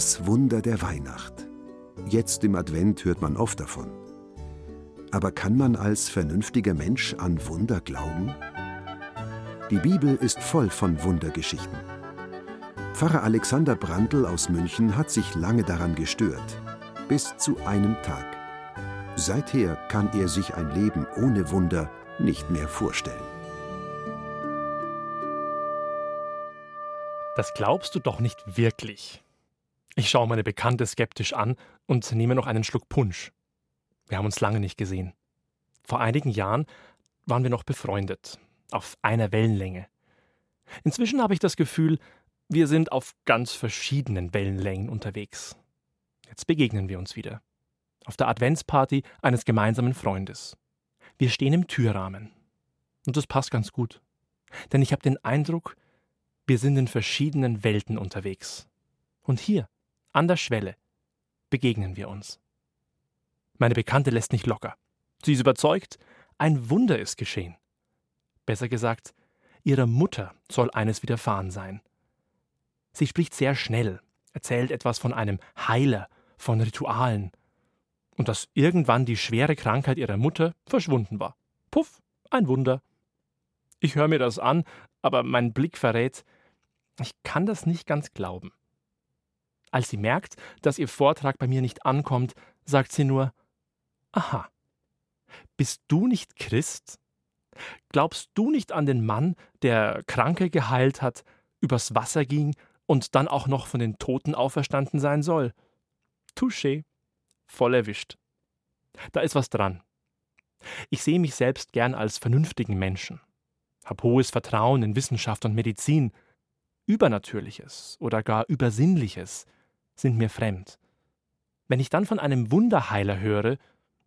Das Wunder der Weihnacht. Jetzt im Advent hört man oft davon. Aber kann man als vernünftiger Mensch an Wunder glauben? Die Bibel ist voll von Wundergeschichten. Pfarrer Alexander Brandl aus München hat sich lange daran gestört. Bis zu einem Tag. Seither kann er sich ein Leben ohne Wunder nicht mehr vorstellen. Das glaubst du doch nicht wirklich. Ich schaue meine Bekannte skeptisch an und nehme noch einen Schluck Punsch. Wir haben uns lange nicht gesehen. Vor einigen Jahren waren wir noch befreundet, auf einer Wellenlänge. Inzwischen habe ich das Gefühl, wir sind auf ganz verschiedenen Wellenlängen unterwegs. Jetzt begegnen wir uns wieder. Auf der Adventsparty eines gemeinsamen Freundes. Wir stehen im Türrahmen. Und das passt ganz gut. Denn ich habe den Eindruck, wir sind in verschiedenen Welten unterwegs. Und hier, an der Schwelle begegnen wir uns. Meine Bekannte lässt nicht locker. Sie ist überzeugt, ein Wunder ist geschehen. Besser gesagt, ihrer Mutter soll eines widerfahren sein. Sie spricht sehr schnell, erzählt etwas von einem Heiler, von Ritualen, und dass irgendwann die schwere Krankheit ihrer Mutter verschwunden war. Puff, ein Wunder. Ich höre mir das an, aber mein Blick verrät, ich kann das nicht ganz glauben. Als sie merkt, dass ihr Vortrag bei mir nicht ankommt, sagt sie nur Aha. Bist du nicht Christ? Glaubst du nicht an den Mann, der Kranke geheilt hat, übers Wasser ging und dann auch noch von den Toten auferstanden sein soll? Touché. Voll erwischt. Da ist was dran. Ich sehe mich selbst gern als vernünftigen Menschen, hab hohes Vertrauen in Wissenschaft und Medizin, Übernatürliches oder gar Übersinnliches sind mir fremd. Wenn ich dann von einem Wunderheiler höre,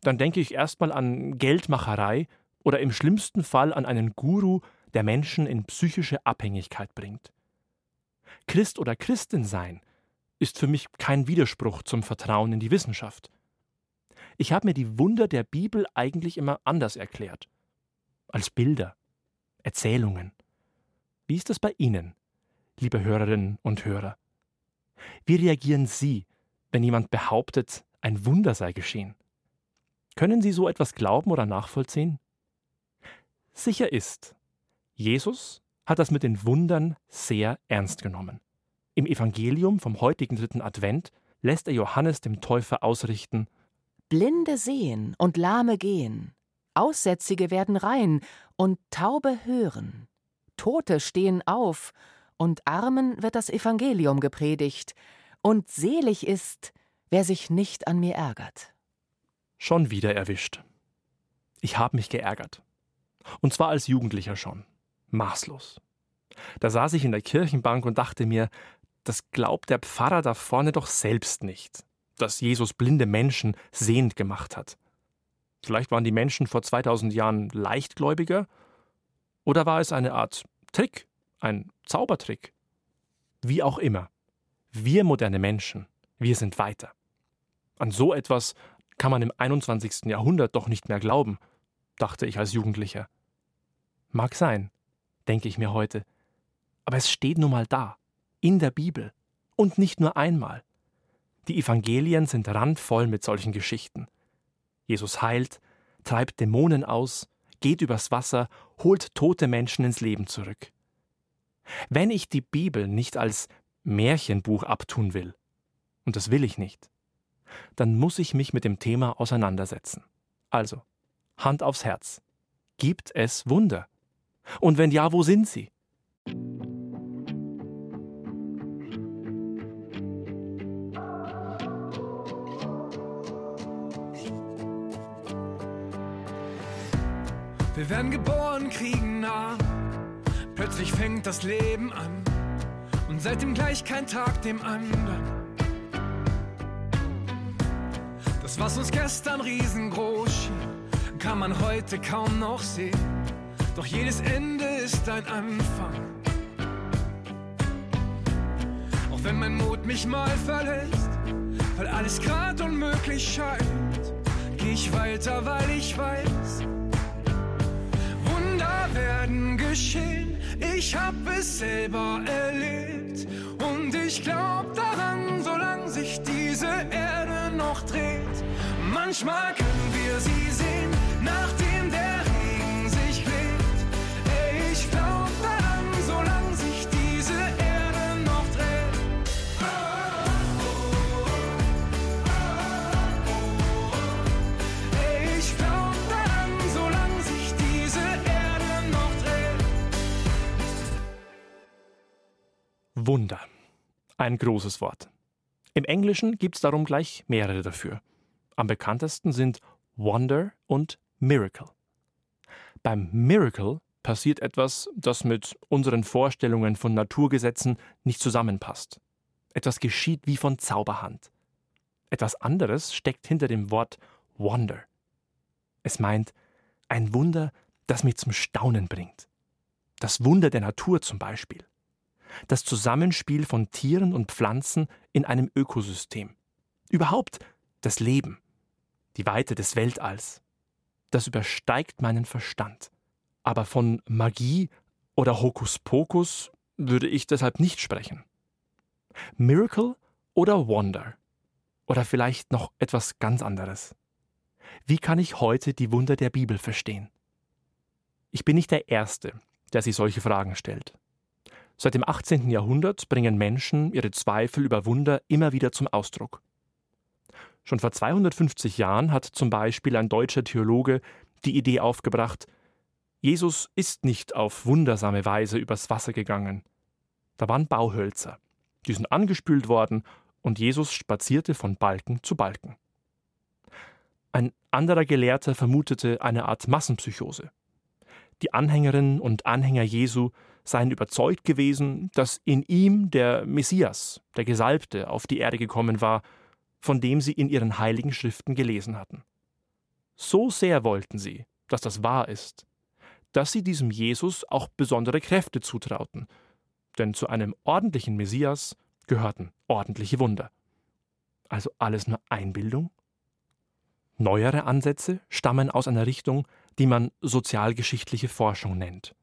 dann denke ich erstmal an Geldmacherei oder im schlimmsten Fall an einen Guru, der Menschen in psychische Abhängigkeit bringt. Christ oder Christin sein ist für mich kein Widerspruch zum Vertrauen in die Wissenschaft. Ich habe mir die Wunder der Bibel eigentlich immer anders erklärt. Als Bilder, Erzählungen. Wie ist das bei Ihnen, liebe Hörerinnen und Hörer? Wie reagieren Sie, wenn jemand behauptet, ein Wunder sei geschehen? Können Sie so etwas glauben oder nachvollziehen? Sicher ist, Jesus hat das mit den Wundern sehr ernst genommen. Im Evangelium vom heutigen dritten Advent lässt er Johannes dem Täufer ausrichten Blinde sehen und Lahme gehen, Aussätzige werden rein und Taube hören, Tote stehen auf und Armen wird das Evangelium gepredigt, und selig ist, wer sich nicht an mir ärgert. Schon wieder erwischt. Ich habe mich geärgert. Und zwar als Jugendlicher schon. Maßlos. Da saß ich in der Kirchenbank und dachte mir, das glaubt der Pfarrer da vorne doch selbst nicht, dass Jesus blinde Menschen sehend gemacht hat. Vielleicht waren die Menschen vor 2000 Jahren leichtgläubiger? Oder war es eine Art Trick, ein Zaubertrick. Wie auch immer. Wir moderne Menschen, wir sind weiter. An so etwas kann man im 21. Jahrhundert doch nicht mehr glauben, dachte ich als Jugendlicher. Mag sein, denke ich mir heute. Aber es steht nun mal da, in der Bibel. Und nicht nur einmal. Die Evangelien sind randvoll mit solchen Geschichten. Jesus heilt, treibt Dämonen aus, geht übers Wasser, holt tote Menschen ins Leben zurück. Wenn ich die Bibel nicht als Märchenbuch abtun will, und das will ich nicht, dann muss ich mich mit dem Thema auseinandersetzen. Also, Hand aufs Herz. Gibt es Wunder? Und wenn ja, wo sind sie? Wir werden geboren, kriegen Namen Plötzlich fängt das Leben an seitdem gleich kein Tag dem anderen. Das, was uns gestern riesengroß schien, kann man heute kaum noch sehen. Doch jedes Ende ist ein Anfang. Auch wenn mein Mut mich mal verlässt, weil alles grad unmöglich scheint, geh ich weiter, weil ich weiß, Wunder werden geschehen. Ich hab es selber erlebt und ich glaub daran, solange sich diese Erde noch dreht. Manchmal können wir sie sehen, nachdem Wunder. Ein großes Wort. Im Englischen gibt es darum gleich mehrere dafür. Am bekanntesten sind Wonder und Miracle. Beim Miracle passiert etwas, das mit unseren Vorstellungen von Naturgesetzen nicht zusammenpasst. Etwas geschieht wie von Zauberhand. Etwas anderes steckt hinter dem Wort Wonder. Es meint ein Wunder, das mich zum Staunen bringt. Das Wunder der Natur zum Beispiel. Das Zusammenspiel von Tieren und Pflanzen in einem Ökosystem. Überhaupt das Leben. Die Weite des Weltalls. Das übersteigt meinen Verstand. Aber von Magie oder Hokuspokus würde ich deshalb nicht sprechen. Miracle oder Wonder? Oder vielleicht noch etwas ganz anderes? Wie kann ich heute die Wunder der Bibel verstehen? Ich bin nicht der Erste, der sich solche Fragen stellt. Seit dem 18. Jahrhundert bringen Menschen ihre Zweifel über Wunder immer wieder zum Ausdruck. Schon vor 250 Jahren hat zum Beispiel ein deutscher Theologe die Idee aufgebracht, Jesus ist nicht auf wundersame Weise übers Wasser gegangen. Da waren Bauhölzer, die sind angespült worden und Jesus spazierte von Balken zu Balken. Ein anderer Gelehrter vermutete eine Art Massenpsychose. Die Anhängerinnen und Anhänger Jesu seien überzeugt gewesen, dass in ihm der Messias, der Gesalbte, auf die Erde gekommen war, von dem sie in ihren heiligen Schriften gelesen hatten. So sehr wollten sie, dass das wahr ist, dass sie diesem Jesus auch besondere Kräfte zutrauten, denn zu einem ordentlichen Messias gehörten ordentliche Wunder. Also alles nur Einbildung? Neuere Ansätze stammen aus einer Richtung, die man sozialgeschichtliche Forschung nennt.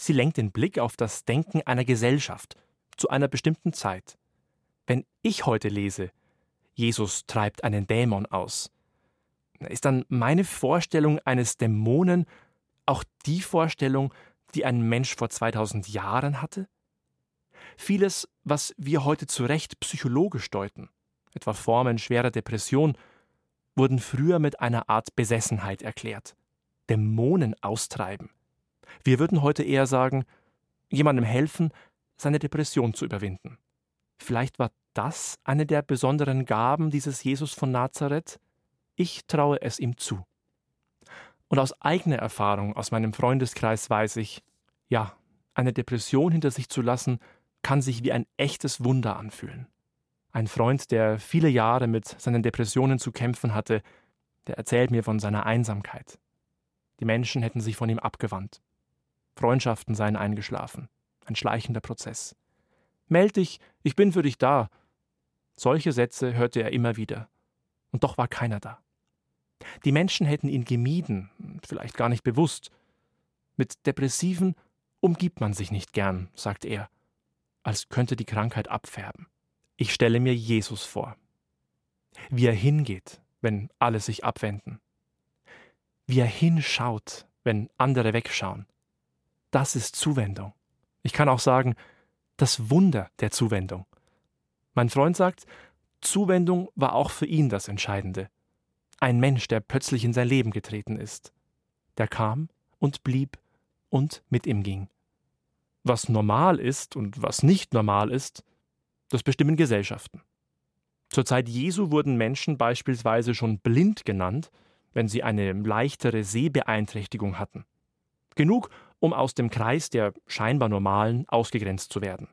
Sie lenkt den Blick auf das Denken einer Gesellschaft zu einer bestimmten Zeit. Wenn ich heute lese, Jesus treibt einen Dämon aus, ist dann meine Vorstellung eines Dämonen auch die Vorstellung, die ein Mensch vor 2000 Jahren hatte? Vieles, was wir heute zu Recht psychologisch deuten, etwa Formen schwerer Depression, wurden früher mit einer Art Besessenheit erklärt. Dämonen austreiben. Wir würden heute eher sagen, jemandem helfen, seine Depression zu überwinden. Vielleicht war das eine der besonderen Gaben dieses Jesus von Nazareth? Ich traue es ihm zu. Und aus eigener Erfahrung, aus meinem Freundeskreis weiß ich, ja, eine Depression hinter sich zu lassen, kann sich wie ein echtes Wunder anfühlen. Ein Freund, der viele Jahre mit seinen Depressionen zu kämpfen hatte, der erzählt mir von seiner Einsamkeit. Die Menschen hätten sich von ihm abgewandt. Freundschaften seien eingeschlafen. Ein schleichender Prozess. Meld dich, ich bin für dich da. Solche Sätze hörte er immer wieder. Und doch war keiner da. Die Menschen hätten ihn gemieden, vielleicht gar nicht bewusst. Mit Depressiven umgibt man sich nicht gern, sagt er, als könnte die Krankheit abfärben. Ich stelle mir Jesus vor. Wie er hingeht, wenn alle sich abwenden. Wie er hinschaut, wenn andere wegschauen. Das ist Zuwendung. Ich kann auch sagen, das Wunder der Zuwendung. Mein Freund sagt, Zuwendung war auch für ihn das Entscheidende. Ein Mensch, der plötzlich in sein Leben getreten ist. Der kam und blieb und mit ihm ging. Was normal ist und was nicht normal ist, das bestimmen Gesellschaften. Zur Zeit Jesu wurden Menschen beispielsweise schon blind genannt, wenn sie eine leichtere Sehbeeinträchtigung hatten. Genug, um aus dem Kreis der scheinbar Normalen ausgegrenzt zu werden.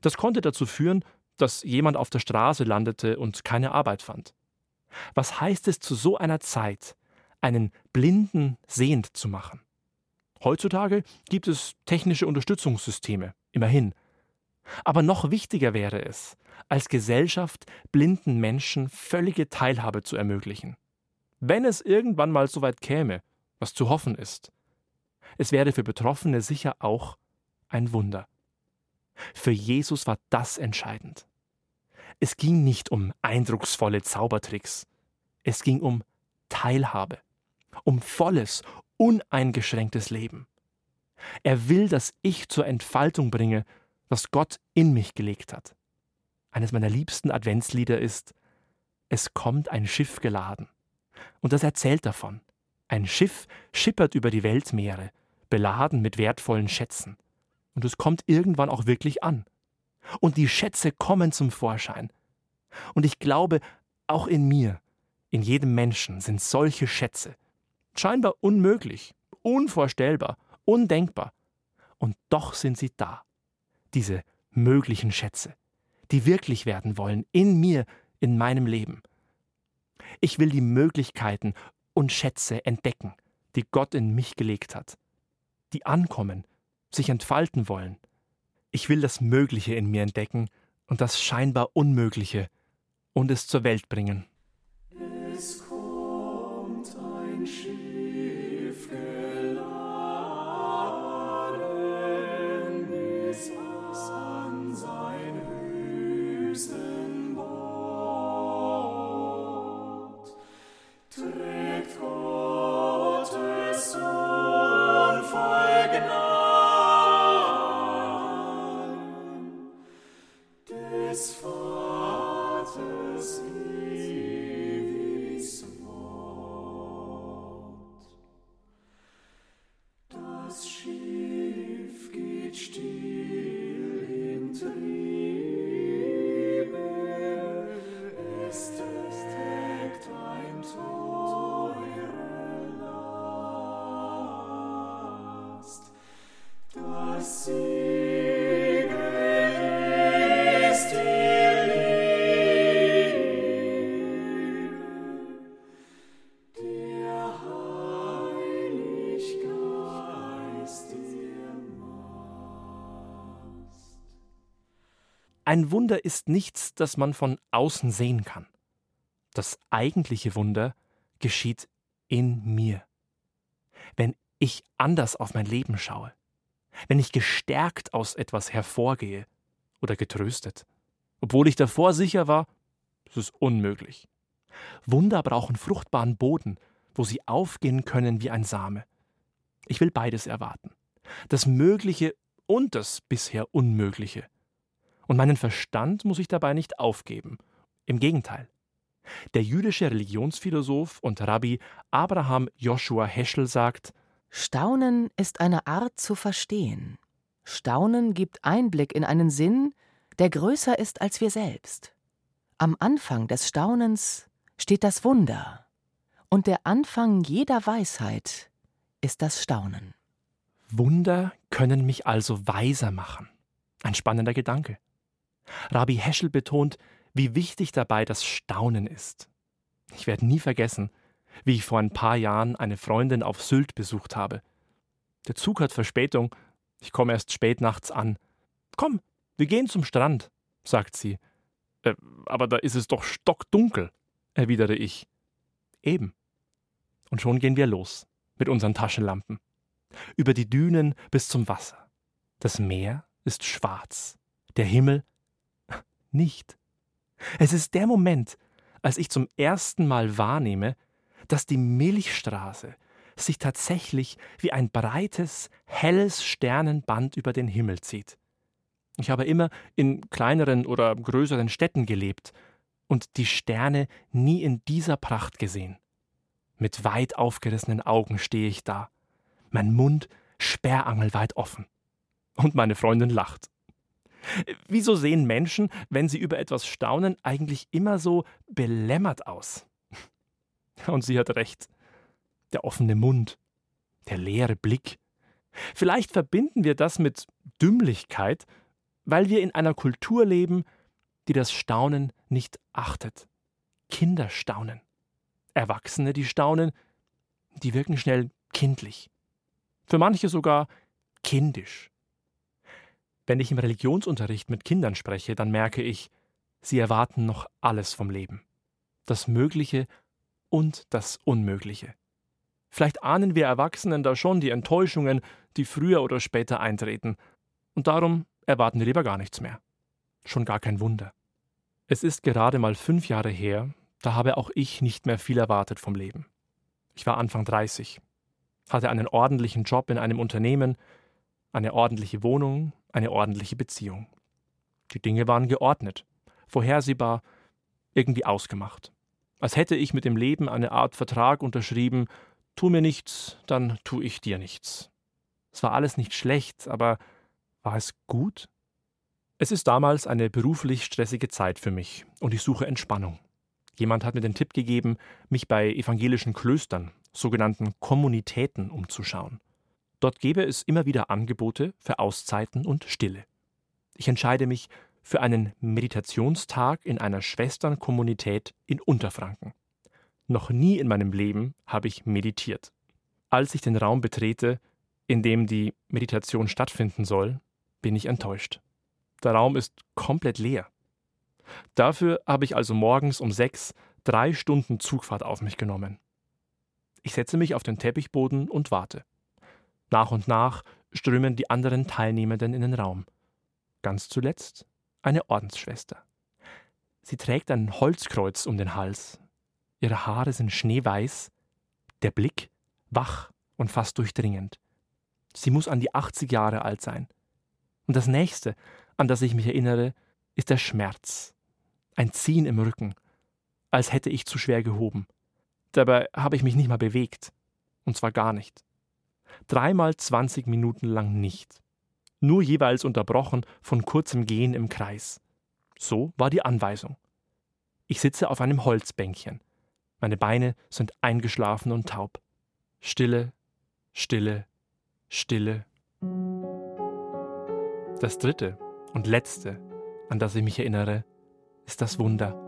Das konnte dazu führen, dass jemand auf der Straße landete und keine Arbeit fand. Was heißt es zu so einer Zeit, einen Blinden sehend zu machen? Heutzutage gibt es technische Unterstützungssysteme, immerhin. Aber noch wichtiger wäre es, als Gesellschaft blinden Menschen völlige Teilhabe zu ermöglichen. Wenn es irgendwann mal so weit käme, was zu hoffen ist. Es wäre für Betroffene sicher auch ein Wunder. Für Jesus war das entscheidend. Es ging nicht um eindrucksvolle Zaubertricks. Es ging um Teilhabe, um volles, uneingeschränktes Leben. Er will, dass ich zur Entfaltung bringe, was Gott in mich gelegt hat. Eines meiner liebsten Adventslieder ist Es kommt ein Schiff geladen. Und das erzählt davon. Ein Schiff schippert über die Weltmeere, beladen mit wertvollen Schätzen. Und es kommt irgendwann auch wirklich an. Und die Schätze kommen zum Vorschein. Und ich glaube, auch in mir, in jedem Menschen sind solche Schätze. Scheinbar unmöglich, unvorstellbar, undenkbar. Und doch sind sie da. Diese möglichen Schätze, die wirklich werden wollen, in mir, in meinem Leben. Ich will die Möglichkeiten und Schätze entdecken, die Gott in mich gelegt hat, die ankommen, sich entfalten wollen. Ich will das Mögliche in mir entdecken und das scheinbar Unmögliche und es zur Welt bringen. Ein Wunder ist nichts, das man von außen sehen kann. Das eigentliche Wunder geschieht in mir. Wenn ich anders auf mein Leben schaue, wenn ich gestärkt aus etwas hervorgehe oder getröstet, obwohl ich davor sicher war, es ist unmöglich. Wunder brauchen fruchtbaren Boden, wo sie aufgehen können wie ein Same. Ich will beides erwarten. Das Mögliche und das bisher Unmögliche. Und meinen Verstand muss ich dabei nicht aufgeben. Im Gegenteil. Der jüdische Religionsphilosoph und Rabbi Abraham Joshua Heschel sagt, Staunen ist eine Art zu verstehen. Staunen gibt Einblick in einen Sinn, der größer ist als wir selbst. Am Anfang des Staunens steht das Wunder, und der Anfang jeder Weisheit ist das Staunen. Wunder können mich also weiser machen. Ein spannender Gedanke. Rabbi Heschel betont, wie wichtig dabei das Staunen ist. Ich werde nie vergessen, wie ich vor ein paar Jahren eine Freundin auf Sylt besucht habe. Der Zug hat Verspätung, ich komme erst spät nachts an. Komm, wir gehen zum Strand, sagt sie. Äh, aber da ist es doch stockdunkel, erwidere ich. Eben. Und schon gehen wir los mit unseren Taschenlampen. Über die Dünen bis zum Wasser. Das Meer ist schwarz, der Himmel nicht. Es ist der Moment, als ich zum ersten Mal wahrnehme, dass die Milchstraße sich tatsächlich wie ein breites, helles Sternenband über den Himmel zieht. Ich habe immer in kleineren oder größeren Städten gelebt und die Sterne nie in dieser Pracht gesehen. Mit weit aufgerissenen Augen stehe ich da, mein Mund sperrangelweit offen. Und meine Freundin lacht. Wieso sehen Menschen, wenn sie über etwas staunen, eigentlich immer so belämmert aus? Und sie hat recht. Der offene Mund, der leere Blick. Vielleicht verbinden wir das mit Dümmlichkeit, weil wir in einer Kultur leben, die das Staunen nicht achtet. Kinder staunen. Erwachsene, die staunen, die wirken schnell kindlich. Für manche sogar kindisch. Wenn ich im Religionsunterricht mit Kindern spreche, dann merke ich, sie erwarten noch alles vom Leben. Das Mögliche und das Unmögliche. Vielleicht ahnen wir Erwachsenen da schon die Enttäuschungen, die früher oder später eintreten. Und darum erwarten wir lieber gar nichts mehr. Schon gar kein Wunder. Es ist gerade mal fünf Jahre her, da habe auch ich nicht mehr viel erwartet vom Leben. Ich war Anfang 30, hatte einen ordentlichen Job in einem Unternehmen, eine ordentliche Wohnung, eine ordentliche Beziehung. Die Dinge waren geordnet, vorhersehbar, irgendwie ausgemacht. Als hätte ich mit dem Leben eine Art Vertrag unterschrieben, tu mir nichts, dann tu ich dir nichts. Es war alles nicht schlecht, aber war es gut? Es ist damals eine beruflich stressige Zeit für mich und ich suche Entspannung. Jemand hat mir den Tipp gegeben, mich bei evangelischen Klöstern, sogenannten Kommunitäten, umzuschauen. Dort gäbe es immer wieder Angebote für Auszeiten und Stille. Ich entscheide mich für einen Meditationstag in einer Schwesternkommunität in Unterfranken. Noch nie in meinem Leben habe ich meditiert. Als ich den Raum betrete, in dem die Meditation stattfinden soll, bin ich enttäuscht. Der Raum ist komplett leer. Dafür habe ich also morgens um sechs drei Stunden Zugfahrt auf mich genommen. Ich setze mich auf den Teppichboden und warte. Nach und nach strömen die anderen Teilnehmenden in den Raum. Ganz zuletzt eine Ordensschwester. Sie trägt ein Holzkreuz um den Hals. Ihre Haare sind schneeweiß, der Blick wach und fast durchdringend. Sie muss an die 80 Jahre alt sein. Und das nächste, an das ich mich erinnere, ist der Schmerz, ein Ziehen im Rücken, als hätte ich zu schwer gehoben. Dabei habe ich mich nicht mal bewegt. Und zwar gar nicht. Dreimal 20 Minuten lang nicht. Nur jeweils unterbrochen von kurzem Gehen im Kreis. So war die Anweisung. Ich sitze auf einem Holzbänkchen. Meine Beine sind eingeschlafen und taub. Stille, Stille, Stille. Das dritte und letzte, an das ich mich erinnere, ist das Wunder.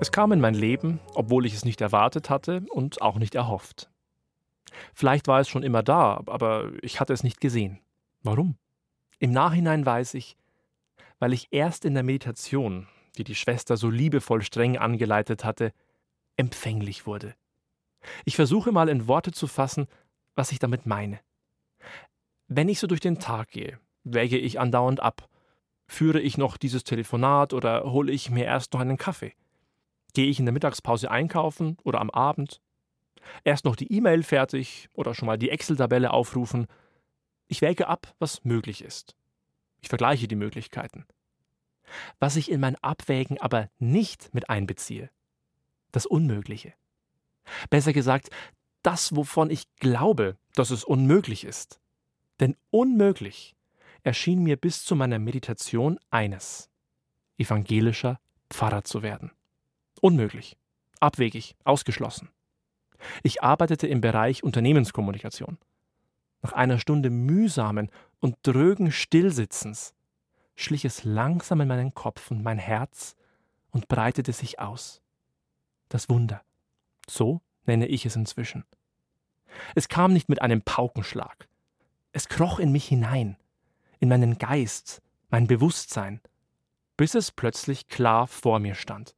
Es kam in mein Leben, obwohl ich es nicht erwartet hatte und auch nicht erhofft. Vielleicht war es schon immer da, aber ich hatte es nicht gesehen. Warum? Im Nachhinein weiß ich, weil ich erst in der Meditation, die die Schwester so liebevoll streng angeleitet hatte, empfänglich wurde. Ich versuche mal in Worte zu fassen, was ich damit meine. Wenn ich so durch den Tag gehe, wäge ich andauernd ab. Führe ich noch dieses Telefonat oder hole ich mir erst noch einen Kaffee? Gehe ich in der Mittagspause einkaufen oder am Abend? Erst noch die E-Mail fertig oder schon mal die Excel-Tabelle aufrufen? Ich wäge ab, was möglich ist. Ich vergleiche die Möglichkeiten. Was ich in mein Abwägen aber nicht mit einbeziehe, das Unmögliche. Besser gesagt, das, wovon ich glaube, dass es unmöglich ist. Denn unmöglich erschien mir bis zu meiner Meditation eines evangelischer Pfarrer zu werden. Unmöglich, abwegig, ausgeschlossen. Ich arbeitete im Bereich Unternehmenskommunikation. Nach einer Stunde mühsamen und drögen Stillsitzens schlich es langsam in meinen Kopf und mein Herz und breitete sich aus das Wunder. So nenne ich es inzwischen. Es kam nicht mit einem Paukenschlag. Es kroch in mich hinein, in meinen Geist, mein Bewusstsein, bis es plötzlich klar vor mir stand,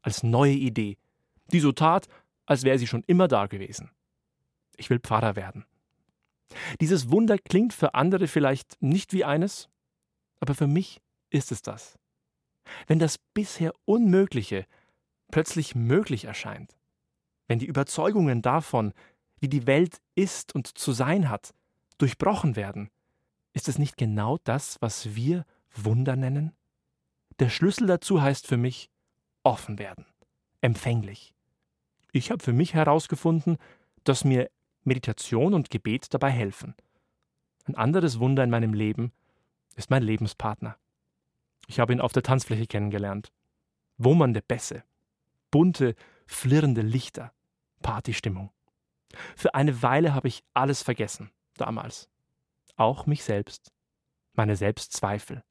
als neue Idee, die so tat, als wäre sie schon immer da gewesen. Ich will Pfarrer werden. Dieses Wunder klingt für andere vielleicht nicht wie eines, aber für mich ist es das. Wenn das bisher Unmögliche plötzlich möglich erscheint, wenn die Überzeugungen davon, wie die Welt ist und zu sein hat, durchbrochen werden, ist es nicht genau das, was wir Wunder nennen? Der Schlüssel dazu heißt für mich offen werden, empfänglich. Ich habe für mich herausgefunden, dass mir Meditation und Gebet dabei helfen. Ein anderes Wunder in meinem Leben ist mein Lebenspartner. Ich habe ihn auf der Tanzfläche kennengelernt. Wummernde Bässe, bunte, flirrende Lichter, Partystimmung. Für eine Weile habe ich alles vergessen, damals. Auch mich selbst, meine Selbstzweifel,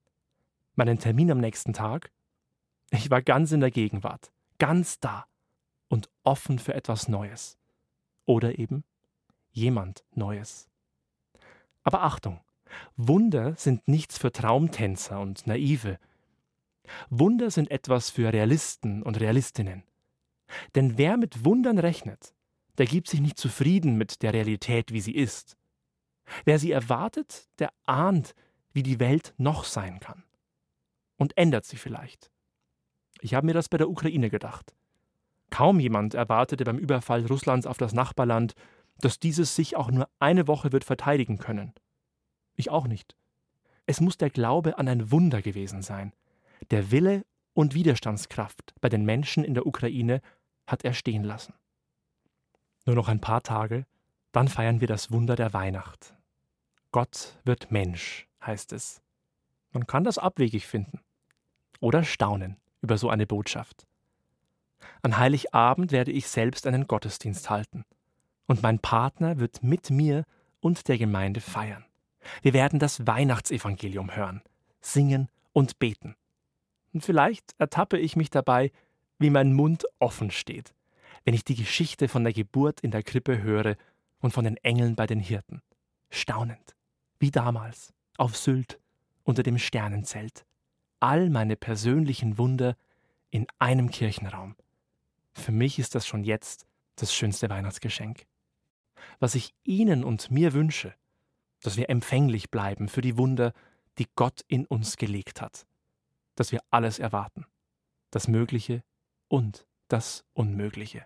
meinen Termin am nächsten Tag. Ich war ganz in der Gegenwart, ganz da und offen für etwas Neues. Oder eben jemand Neues. Aber Achtung, Wunder sind nichts für Traumtänzer und Naive. Wunder sind etwas für Realisten und Realistinnen. Denn wer mit Wundern rechnet, der gibt sich nicht zufrieden mit der Realität, wie sie ist. Wer sie erwartet, der ahnt, wie die Welt noch sein kann. Und ändert sie vielleicht. Ich habe mir das bei der Ukraine gedacht. Kaum jemand erwartete beim Überfall Russlands auf das Nachbarland, dass dieses sich auch nur eine Woche wird verteidigen können. Ich auch nicht. Es muss der Glaube an ein Wunder gewesen sein. Der Wille und Widerstandskraft bei den Menschen in der Ukraine hat er stehen lassen. Nur noch ein paar Tage, dann feiern wir das Wunder der Weihnacht. Gott wird Mensch, heißt es. Man kann das abwegig finden oder staunen über so eine Botschaft. An Heiligabend werde ich selbst einen Gottesdienst halten, und mein Partner wird mit mir und der Gemeinde feiern. Wir werden das Weihnachtsevangelium hören, singen und beten. Und vielleicht ertappe ich mich dabei, wie mein Mund offen steht, wenn ich die Geschichte von der Geburt in der Krippe höre und von den Engeln bei den Hirten. Staunend, wie damals, auf Sylt, unter dem Sternenzelt. All meine persönlichen Wunder in einem Kirchenraum. Für mich ist das schon jetzt das schönste Weihnachtsgeschenk. Was ich Ihnen und mir wünsche, dass wir empfänglich bleiben für die Wunder, die Gott in uns gelegt hat, dass wir alles erwarten, das Mögliche und das Unmögliche.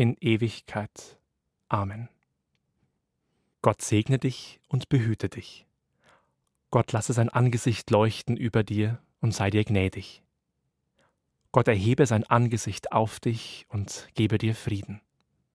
in Ewigkeit. Amen. Gott segne dich und behüte dich. Gott lasse sein Angesicht leuchten über dir und sei dir gnädig. Gott erhebe sein Angesicht auf dich und gebe dir Frieden.